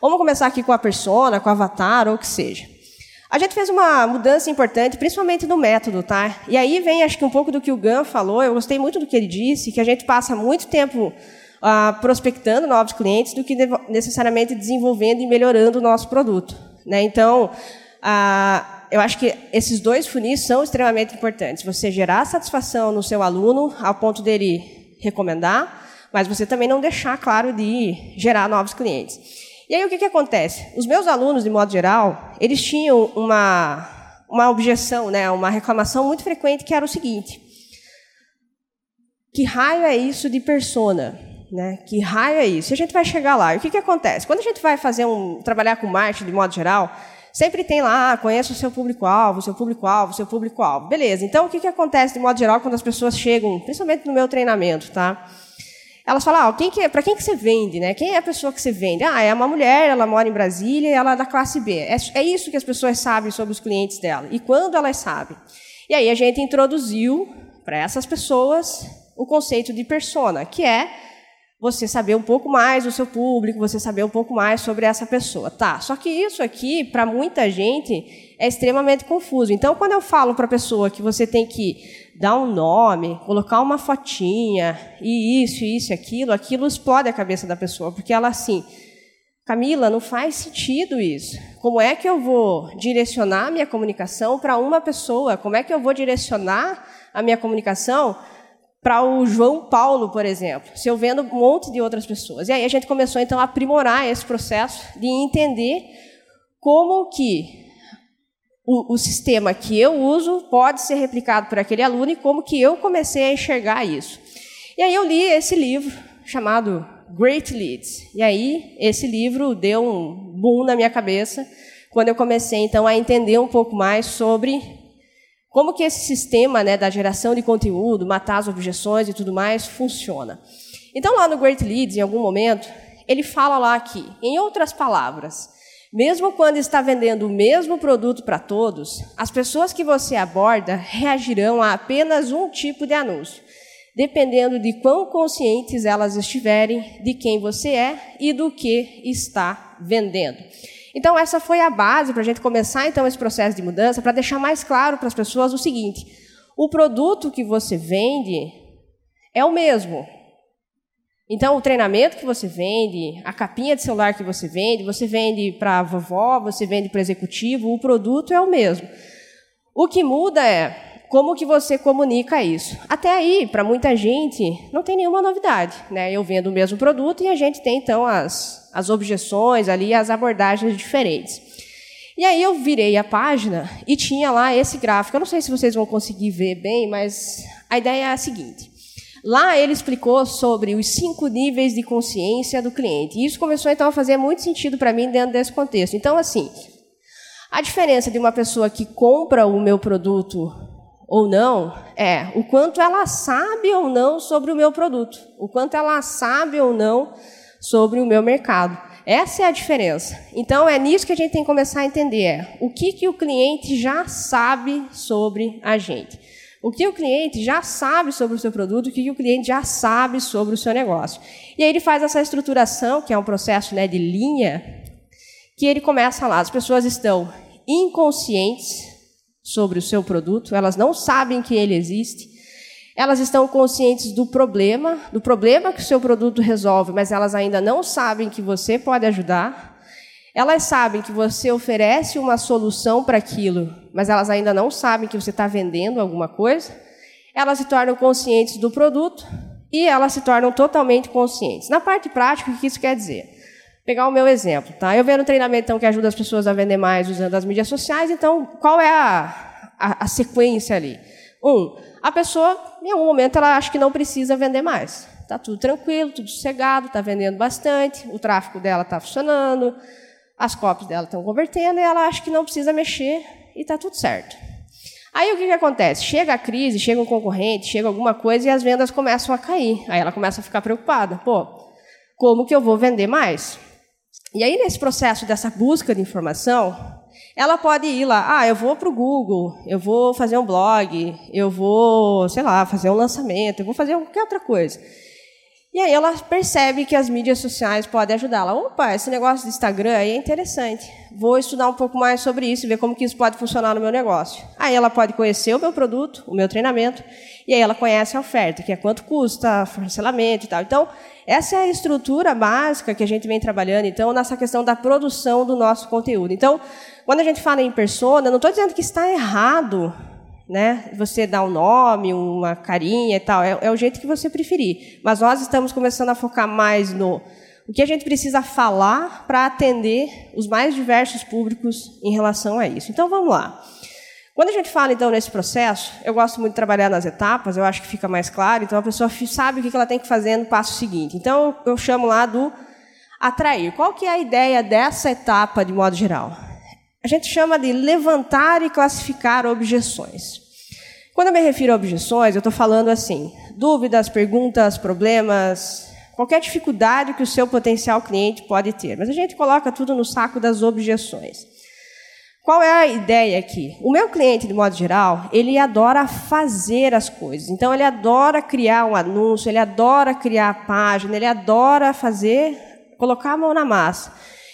Vamos começar aqui com a persona, com o avatar, ou o que seja. A gente fez uma mudança importante, principalmente no método, tá? E aí vem, acho que um pouco do que o Gan falou, eu gostei muito do que ele disse, que a gente passa muito tempo uh, prospectando novos clientes do que necessariamente desenvolvendo e melhorando o nosso produto. Né? Então, uh, eu acho que esses dois funis são extremamente importantes. Você gerar satisfação no seu aluno, ao ponto dele recomendar, mas você também não deixar, claro, de gerar novos clientes. E aí o que, que acontece? Os meus alunos, de modo geral, eles tinham uma, uma objeção, né, uma reclamação muito frequente que era o seguinte: que raio é isso de persona? Né? Que raio é isso? E a gente vai chegar lá. E o que, que acontece? Quando a gente vai fazer um trabalhar com marketing de modo geral, sempre tem lá, ah, conheça o seu público-alvo, seu público-alvo, seu público-alvo. Beleza. Então, o que, que acontece de modo geral quando as pessoas chegam, principalmente no meu treinamento, tá? Elas falam, ah, quem que é, para quem que você vende, né? Quem é a pessoa que você vende? Ah, é uma mulher, ela mora em Brasília ela é da classe B. É, é isso que as pessoas sabem sobre os clientes dela. E quando elas sabem? E aí a gente introduziu para essas pessoas o conceito de persona, que é você saber um pouco mais do seu público, você saber um pouco mais sobre essa pessoa. Tá, só que isso aqui, para muita gente, é extremamente confuso. Então, quando eu falo para a pessoa que você tem que dar um nome, colocar uma fotinha, e isso, isso, aquilo, aquilo explode a cabeça da pessoa, porque ela assim, Camila, não faz sentido isso. Como é que eu vou direcionar a minha comunicação para uma pessoa? Como é que eu vou direcionar a minha comunicação para o João Paulo, por exemplo, se eu vendo um monte de outras pessoas. E aí a gente começou então a aprimorar esse processo de entender como que o, o, sistema que eu uso pode ser replicado por aquele aluno e como que eu comecei a enxergar isso. E aí eu li esse livro chamado Great Leads. E aí esse livro deu um boom na minha cabeça quando eu comecei então a entender um pouco mais sobre como que esse sistema né, da geração de conteúdo, matar as objeções e tudo mais, funciona. Então, lá no Great Leads, em algum momento, ele fala lá que, em outras palavras, mesmo quando está vendendo o mesmo produto para todos, as pessoas que você aborda reagirão a apenas um tipo de anúncio, dependendo de quão conscientes elas estiverem de quem você é e do que está vendendo. Então, essa foi a base para a gente começar então esse processo de mudança, para deixar mais claro para as pessoas o seguinte: o produto que você vende é o mesmo. Então, o treinamento que você vende, a capinha de celular que você vende, você vende para a vovó, você vende para o executivo, o produto é o mesmo. O que muda é como que você comunica isso. Até aí, para muita gente, não tem nenhuma novidade. Né? Eu vendo o mesmo produto e a gente tem, então, as, as objeções ali, as abordagens diferentes. E aí eu virei a página e tinha lá esse gráfico. Eu não sei se vocês vão conseguir ver bem, mas a ideia é a seguinte. Lá ele explicou sobre os cinco níveis de consciência do cliente. E isso começou então a fazer muito sentido para mim dentro desse contexto. Então, assim, a diferença de uma pessoa que compra o meu produto ou não é o quanto ela sabe ou não sobre o meu produto, o quanto ela sabe ou não sobre o meu mercado. Essa é a diferença. Então é nisso que a gente tem que começar a entender é, o que, que o cliente já sabe sobre a gente. O que o cliente já sabe sobre o seu produto, o que o cliente já sabe sobre o seu negócio. E aí ele faz essa estruturação, que é um processo né, de linha, que ele começa lá. As pessoas estão inconscientes sobre o seu produto, elas não sabem que ele existe, elas estão conscientes do problema, do problema que o seu produto resolve, mas elas ainda não sabem que você pode ajudar. Elas sabem que você oferece uma solução para aquilo, mas elas ainda não sabem que você está vendendo alguma coisa. Elas se tornam conscientes do produto e elas se tornam totalmente conscientes. Na parte prática, o que isso quer dizer? Pegar o meu exemplo, tá? Eu venho no treinamento então, que ajuda as pessoas a vender mais usando as mídias sociais, então qual é a, a, a sequência ali? Um, a pessoa, em algum momento, ela acha que não precisa vender mais. Está tudo tranquilo, tudo sossegado, está vendendo bastante, o tráfego dela está funcionando, as cópias dela estão convertendo, e ela acha que não precisa mexer e está tudo certo. Aí o que, que acontece? Chega a crise, chega um concorrente, chega alguma coisa e as vendas começam a cair. Aí ela começa a ficar preocupada. Pô, como que eu vou vender mais? E aí, nesse processo dessa busca de informação, ela pode ir lá, ah, eu vou para o Google, eu vou fazer um blog, eu vou, sei lá, fazer um lançamento, eu vou fazer qualquer outra coisa. E aí ela percebe que as mídias sociais podem ajudá-la. Opa, esse negócio do Instagram aí é interessante. Vou estudar um pouco mais sobre isso e ver como que isso pode funcionar no meu negócio. Aí ela pode conhecer o meu produto, o meu treinamento, e aí ela conhece a oferta, que é quanto custa, parcelamento e tal. Então, essa é a estrutura básica que a gente vem trabalhando, então, nessa questão da produção do nosso conteúdo. Então, quando a gente fala em persona, não estou dizendo que está errado né? Você dá um nome, uma carinha e tal, é, é, o jeito que você preferir. Mas nós estamos começando a focar mais no o que a gente precisa falar para atender os mais diversos públicos em relação a isso. Então vamos lá. Quando a gente fala então nesse processo, eu gosto muito de trabalhar nas etapas, eu acho que fica mais claro. Então a pessoa sabe o que ela tem que fazer no passo seguinte. Então eu chamo lá do atrair. Qual que é a ideia dessa etapa de modo geral? A gente chama de levantar e classificar objeções. Quando eu me refiro a objeções, eu estou falando assim: dúvidas, perguntas, problemas, qualquer dificuldade que o seu potencial cliente pode ter. Mas a gente coloca tudo no saco das objeções. Qual é a ideia aqui? O meu cliente, de modo geral, ele adora fazer as coisas. Então, ele adora criar um anúncio, ele adora criar a página, ele adora fazer, colocar a mão na massa.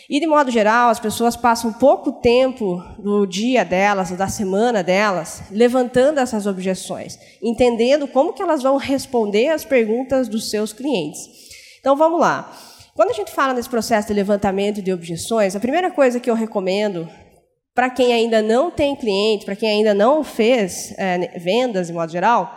E, de modo geral, as pessoas passam pouco tempo do dia delas, da semana delas, levantando essas objeções, entendendo como que elas vão responder às perguntas dos seus clientes. Então, vamos lá. Quando a gente fala nesse processo de levantamento de objeções, a primeira coisa que eu recomendo para quem ainda não tem cliente, para quem ainda não fez é, vendas, de modo geral,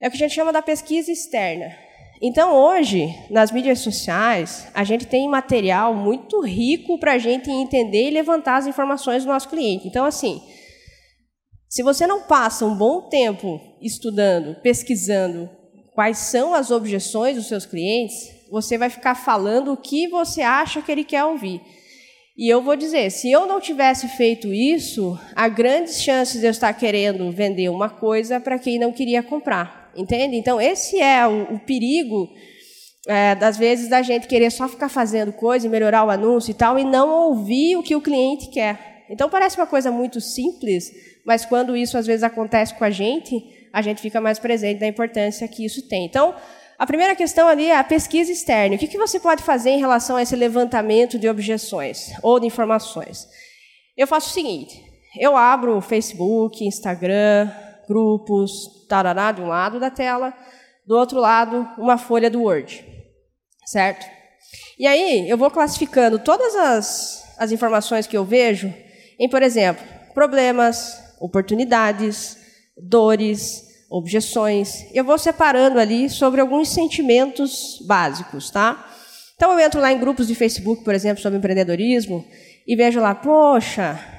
é o que a gente chama da pesquisa externa. Então, hoje, nas mídias sociais, a gente tem material muito rico para a gente entender e levantar as informações do nosso cliente. Então, assim, se você não passa um bom tempo estudando, pesquisando quais são as objeções dos seus clientes, você vai ficar falando o que você acha que ele quer ouvir. E eu vou dizer, se eu não tivesse feito isso, há grandes chances de eu estar querendo vender uma coisa para quem não queria comprar. Entende? Então, esse é o, o perigo, é, das vezes, da gente querer só ficar fazendo coisa e melhorar o anúncio e tal, e não ouvir o que o cliente quer. Então, parece uma coisa muito simples, mas quando isso às vezes acontece com a gente, a gente fica mais presente da importância que isso tem. Então, a primeira questão ali é a pesquisa externa. O que, que você pode fazer em relação a esse levantamento de objeções ou de informações? Eu faço o seguinte: eu abro Facebook, Instagram, grupos, tarará, de um lado da tela, do outro lado, uma folha do Word. Certo? E aí, eu vou classificando todas as, as informações que eu vejo em, por exemplo, problemas, oportunidades, dores, objeções. Eu vou separando ali sobre alguns sentimentos básicos, tá? Então eu entro lá em grupos de Facebook, por exemplo, sobre empreendedorismo e vejo lá, poxa,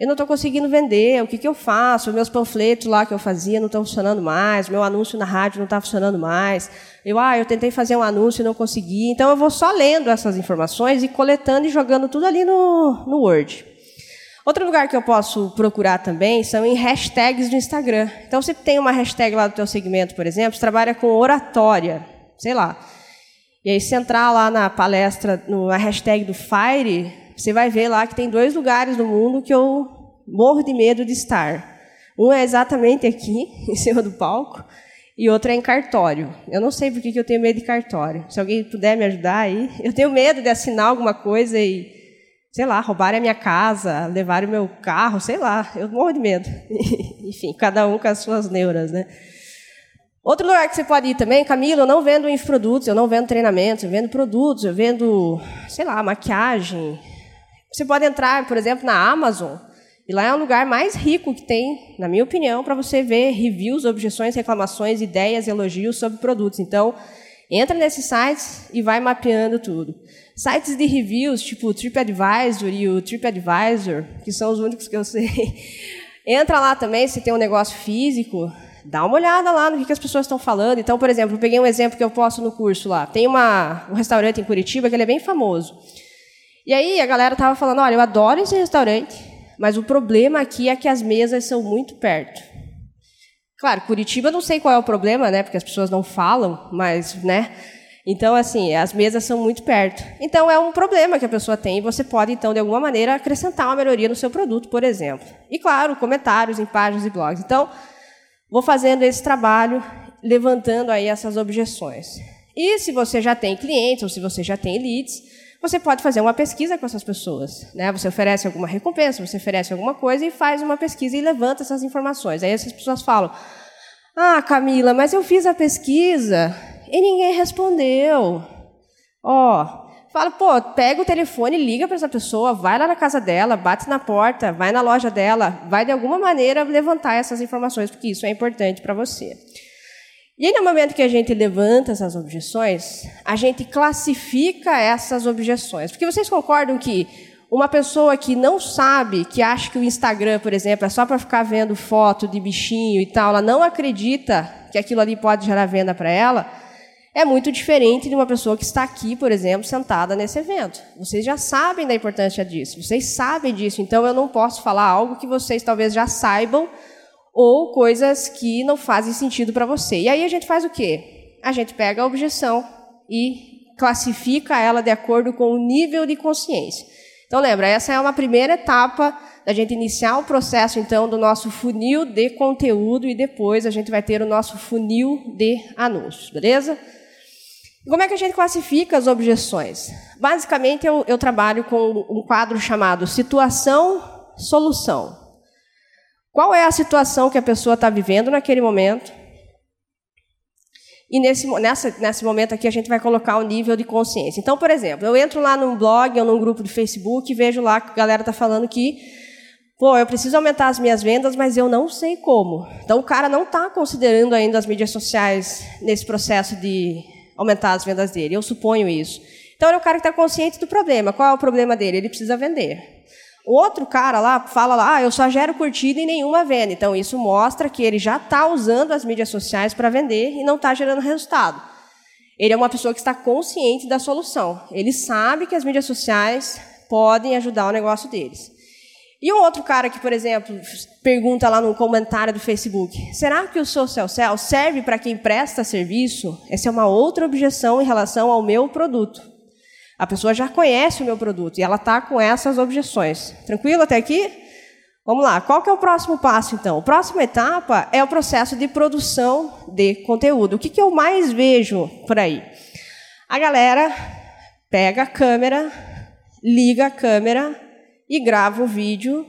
eu não estou conseguindo vender, o que, que eu faço? Meus panfletos lá que eu fazia não estão funcionando mais, meu anúncio na rádio não está funcionando mais. Eu, ah, eu tentei fazer um anúncio e não consegui. Então, eu vou só lendo essas informações e coletando e jogando tudo ali no, no Word. Outro lugar que eu posso procurar também são em hashtags do Instagram. Então, se tem uma hashtag lá do teu segmento, por exemplo, você trabalha com oratória, sei lá. E aí, se entrar lá na palestra, na hashtag do Fire, você vai ver lá que tem dois lugares no mundo que eu morro de medo de estar. Um é exatamente aqui, em cima do palco, e outro é em cartório. Eu não sei por que eu tenho medo de cartório. Se alguém puder me ajudar aí. Eu tenho medo de assinar alguma coisa e, sei lá, roubarem a minha casa, levarem o meu carro, sei lá. Eu morro de medo. Enfim, cada um com as suas neuras, né? Outro lugar que você pode ir também, Camila, eu não vendo infoprodutos, eu não vendo treinamentos, eu vendo produtos, eu vendo, sei lá, maquiagem, você pode entrar, por exemplo, na Amazon, e lá é um lugar mais rico que tem, na minha opinião, para você ver reviews, objeções, reclamações, ideias, elogios sobre produtos. Então, entra nesses sites e vai mapeando tudo. Sites de reviews, tipo o TripAdvisor e o TripAdvisor, que são os únicos que eu sei. Entra lá também, se tem um negócio físico, dá uma olhada lá no que as pessoas estão falando. Então, por exemplo, eu peguei um exemplo que eu posto no curso lá. Tem uma, um restaurante em Curitiba que ele é bem famoso. E aí a galera tava falando, olha, eu adoro esse restaurante, mas o problema aqui é que as mesas são muito perto. Claro, Curitiba não sei qual é o problema, né? Porque as pessoas não falam, mas, né? Então, assim, as mesas são muito perto. Então, é um problema que a pessoa tem e você pode, então, de alguma maneira, acrescentar uma melhoria no seu produto, por exemplo. E, claro, comentários em páginas e blogs. Então, vou fazendo esse trabalho, levantando aí essas objeções. E se você já tem clientes ou se você já tem leads, você pode fazer uma pesquisa com essas pessoas. Né? Você oferece alguma recompensa, você oferece alguma coisa e faz uma pesquisa e levanta essas informações. Aí essas pessoas falam: Ah, Camila, mas eu fiz a pesquisa e ninguém respondeu. Ó, oh, fala, pô, pega o telefone, liga para essa pessoa, vai lá na casa dela, bate na porta, vai na loja dela, vai de alguma maneira levantar essas informações, porque isso é importante para você. E aí, no momento que a gente levanta essas objeções, a gente classifica essas objeções. Porque vocês concordam que uma pessoa que não sabe, que acha que o Instagram, por exemplo, é só para ficar vendo foto de bichinho e tal, ela não acredita que aquilo ali pode gerar venda para ela, é muito diferente de uma pessoa que está aqui, por exemplo, sentada nesse evento. Vocês já sabem da importância disso, vocês sabem disso, então eu não posso falar algo que vocês talvez já saibam ou coisas que não fazem sentido para você. E aí a gente faz o quê? A gente pega a objeção e classifica ela de acordo com o nível de consciência. Então lembra, essa é uma primeira etapa da gente iniciar o processo então do nosso funil de conteúdo e depois a gente vai ter o nosso funil de anúncios, beleza? Como é que a gente classifica as objeções? Basicamente, eu, eu trabalho com um quadro chamado situação-solução. Qual é a situação que a pessoa está vivendo naquele momento? E nesse, nessa, nesse momento aqui a gente vai colocar o nível de consciência. Então, por exemplo, eu entro lá num blog ou num grupo de Facebook e vejo lá que a galera está falando que, pô, eu preciso aumentar as minhas vendas, mas eu não sei como. Então, o cara não está considerando ainda as mídias sociais nesse processo de aumentar as vendas dele. Eu suponho isso. Então, ele é o cara que está consciente do problema. Qual é o problema dele? Ele precisa vender. Outro cara lá fala lá, ah, eu só gero curtida e nenhuma venda. Então, isso mostra que ele já está usando as mídias sociais para vender e não está gerando resultado. Ele é uma pessoa que está consciente da solução. Ele sabe que as mídias sociais podem ajudar o negócio deles. E um outro cara que, por exemplo, pergunta lá no comentário do Facebook: será que o social cell serve para quem presta serviço? Essa é uma outra objeção em relação ao meu produto. A pessoa já conhece o meu produto e ela está com essas objeções. Tranquilo até aqui? Vamos lá. Qual que é o próximo passo, então? A próxima etapa é o processo de produção de conteúdo. O que, que eu mais vejo por aí? A galera pega a câmera, liga a câmera e grava o vídeo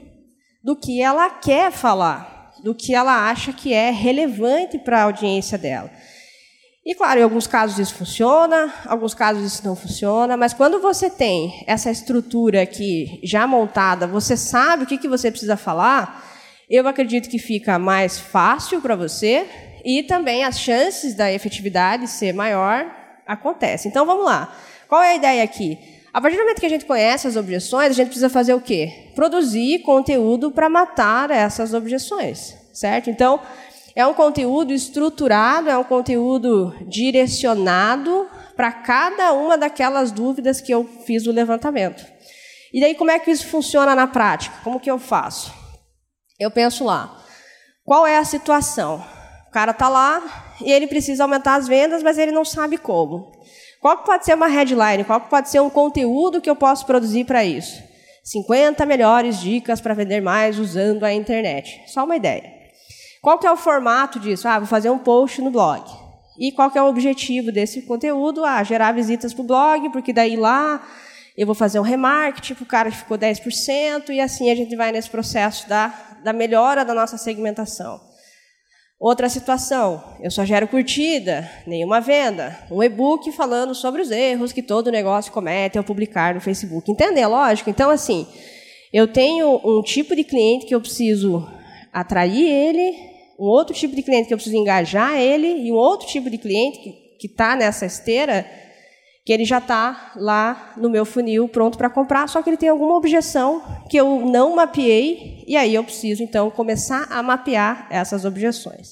do que ela quer falar, do que ela acha que é relevante para a audiência dela. E claro, em alguns casos isso funciona, alguns casos isso não funciona, mas quando você tem essa estrutura aqui já montada, você sabe o que, que você precisa falar, eu acredito que fica mais fácil para você e também as chances da efetividade ser maior acontecem. Então vamos lá. Qual é a ideia aqui? A partir do momento que a gente conhece as objeções, a gente precisa fazer o quê? Produzir conteúdo para matar essas objeções, certo? Então, é um conteúdo estruturado, é um conteúdo direcionado para cada uma daquelas dúvidas que eu fiz o levantamento. E daí, como é que isso funciona na prática? Como que eu faço? Eu penso lá, qual é a situação? O cara está lá e ele precisa aumentar as vendas, mas ele não sabe como. Qual pode ser uma headline? Qual pode ser um conteúdo que eu posso produzir para isso? 50 melhores dicas para vender mais usando a internet. Só uma ideia. Qual que é o formato disso? Ah, vou fazer um post no blog. E qual que é o objetivo desse conteúdo? Ah, gerar visitas para o blog, porque daí lá eu vou fazer um remarketing o cara ficou 10%, e assim a gente vai nesse processo da, da melhora da nossa segmentação. Outra situação, eu só gero curtida, nenhuma venda. Um e-book falando sobre os erros que todo negócio comete ao publicar no Facebook. Entendem a lógica? Então, assim, eu tenho um tipo de cliente que eu preciso atrair ele, um outro tipo de cliente que eu preciso engajar ele, e um outro tipo de cliente que está nessa esteira, que ele já está lá no meu funil pronto para comprar, só que ele tem alguma objeção que eu não mapeei, e aí eu preciso, então, começar a mapear essas objeções.